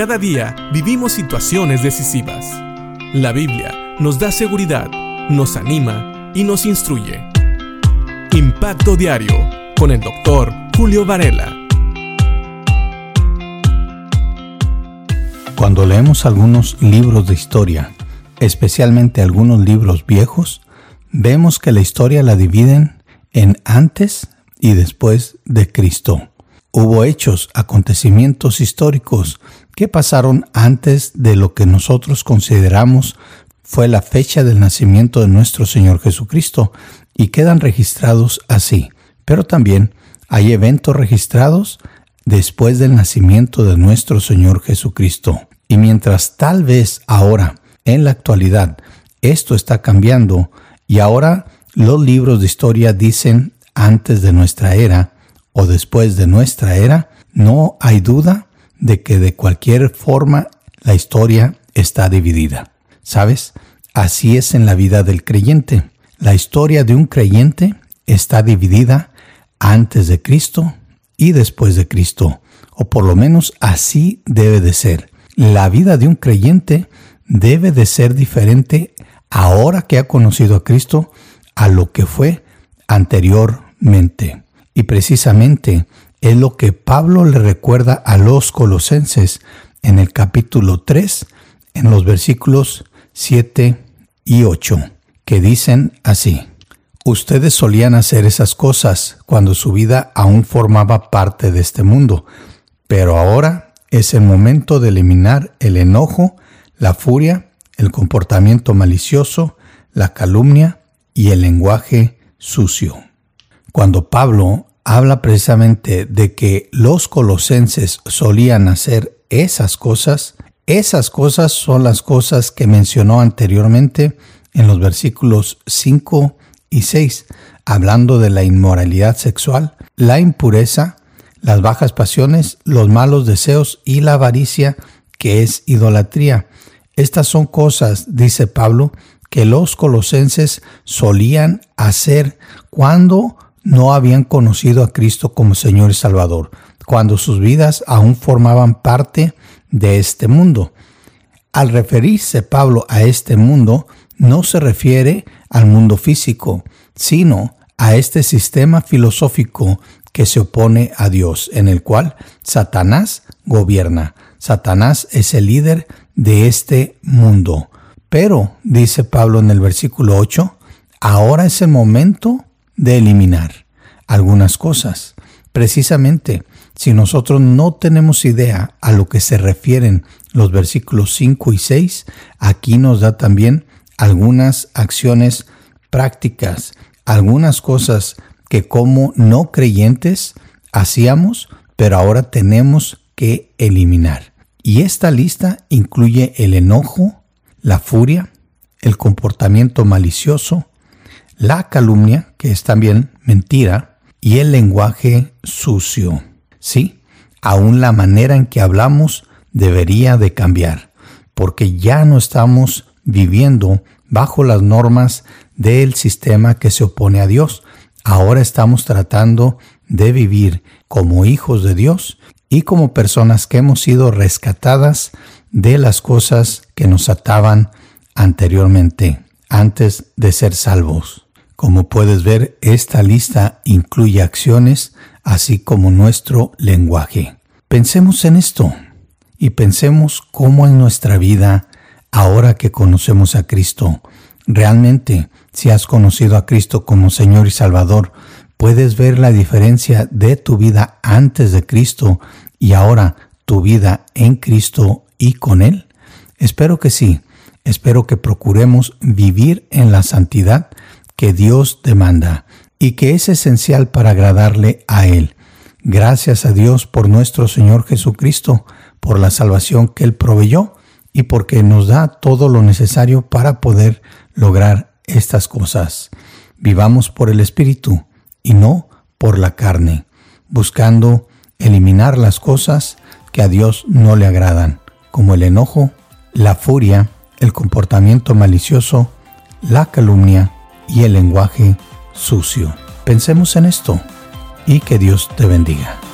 Cada día vivimos situaciones decisivas. La Biblia nos da seguridad, nos anima y nos instruye. Impacto Diario con el doctor Julio Varela. Cuando leemos algunos libros de historia, especialmente algunos libros viejos, vemos que la historia la dividen en antes y después de Cristo. Hubo hechos, acontecimientos históricos que pasaron antes de lo que nosotros consideramos fue la fecha del nacimiento de nuestro Señor Jesucristo y quedan registrados así. Pero también hay eventos registrados después del nacimiento de nuestro Señor Jesucristo. Y mientras tal vez ahora, en la actualidad, esto está cambiando y ahora los libros de historia dicen antes de nuestra era o después de nuestra era, no hay duda de que de cualquier forma la historia está dividida. ¿Sabes? Así es en la vida del creyente. La historia de un creyente está dividida antes de Cristo y después de Cristo, o por lo menos así debe de ser. La vida de un creyente debe de ser diferente ahora que ha conocido a Cristo a lo que fue anteriormente. Y precisamente es lo que Pablo le recuerda a los colosenses en el capítulo 3, en los versículos 7 y 8, que dicen así. Ustedes solían hacer esas cosas cuando su vida aún formaba parte de este mundo, pero ahora es el momento de eliminar el enojo, la furia, el comportamiento malicioso, la calumnia y el lenguaje sucio. Cuando Pablo habla precisamente de que los colosenses solían hacer esas cosas, esas cosas son las cosas que mencionó anteriormente en los versículos 5 y 6, hablando de la inmoralidad sexual, la impureza, las bajas pasiones, los malos deseos y la avaricia, que es idolatría. Estas son cosas, dice Pablo, que los colosenses solían hacer cuando no habían conocido a Cristo como Señor y Salvador, cuando sus vidas aún formaban parte de este mundo. Al referirse Pablo a este mundo, no se refiere al mundo físico, sino a este sistema filosófico que se opone a Dios, en el cual Satanás gobierna. Satanás es el líder de este mundo. Pero, dice Pablo en el versículo 8, ahora es el momento de eliminar algunas cosas. Precisamente, si nosotros no tenemos idea a lo que se refieren los versículos 5 y 6, aquí nos da también algunas acciones prácticas, algunas cosas que como no creyentes hacíamos, pero ahora tenemos que eliminar. Y esta lista incluye el enojo, la furia, el comportamiento malicioso, la calumnia, que es también mentira, y el lenguaje sucio. Sí, aún la manera en que hablamos debería de cambiar, porque ya no estamos viviendo bajo las normas del sistema que se opone a Dios. Ahora estamos tratando de vivir como hijos de Dios y como personas que hemos sido rescatadas de las cosas que nos ataban anteriormente, antes de ser salvos. Como puedes ver, esta lista incluye acciones así como nuestro lenguaje. Pensemos en esto y pensemos cómo en nuestra vida, ahora que conocemos a Cristo, realmente, si has conocido a Cristo como Señor y Salvador, puedes ver la diferencia de tu vida antes de Cristo y ahora tu vida en Cristo y con Él? Espero que sí. Espero que procuremos vivir en la santidad que Dios demanda y que es esencial para agradarle a Él. Gracias a Dios por nuestro Señor Jesucristo, por la salvación que Él proveyó y porque nos da todo lo necesario para poder lograr estas cosas. Vivamos por el Espíritu y no por la carne, buscando eliminar las cosas que a Dios no le agradan, como el enojo, la furia, el comportamiento malicioso, la calumnia, y el lenguaje sucio. Pensemos en esto y que Dios te bendiga.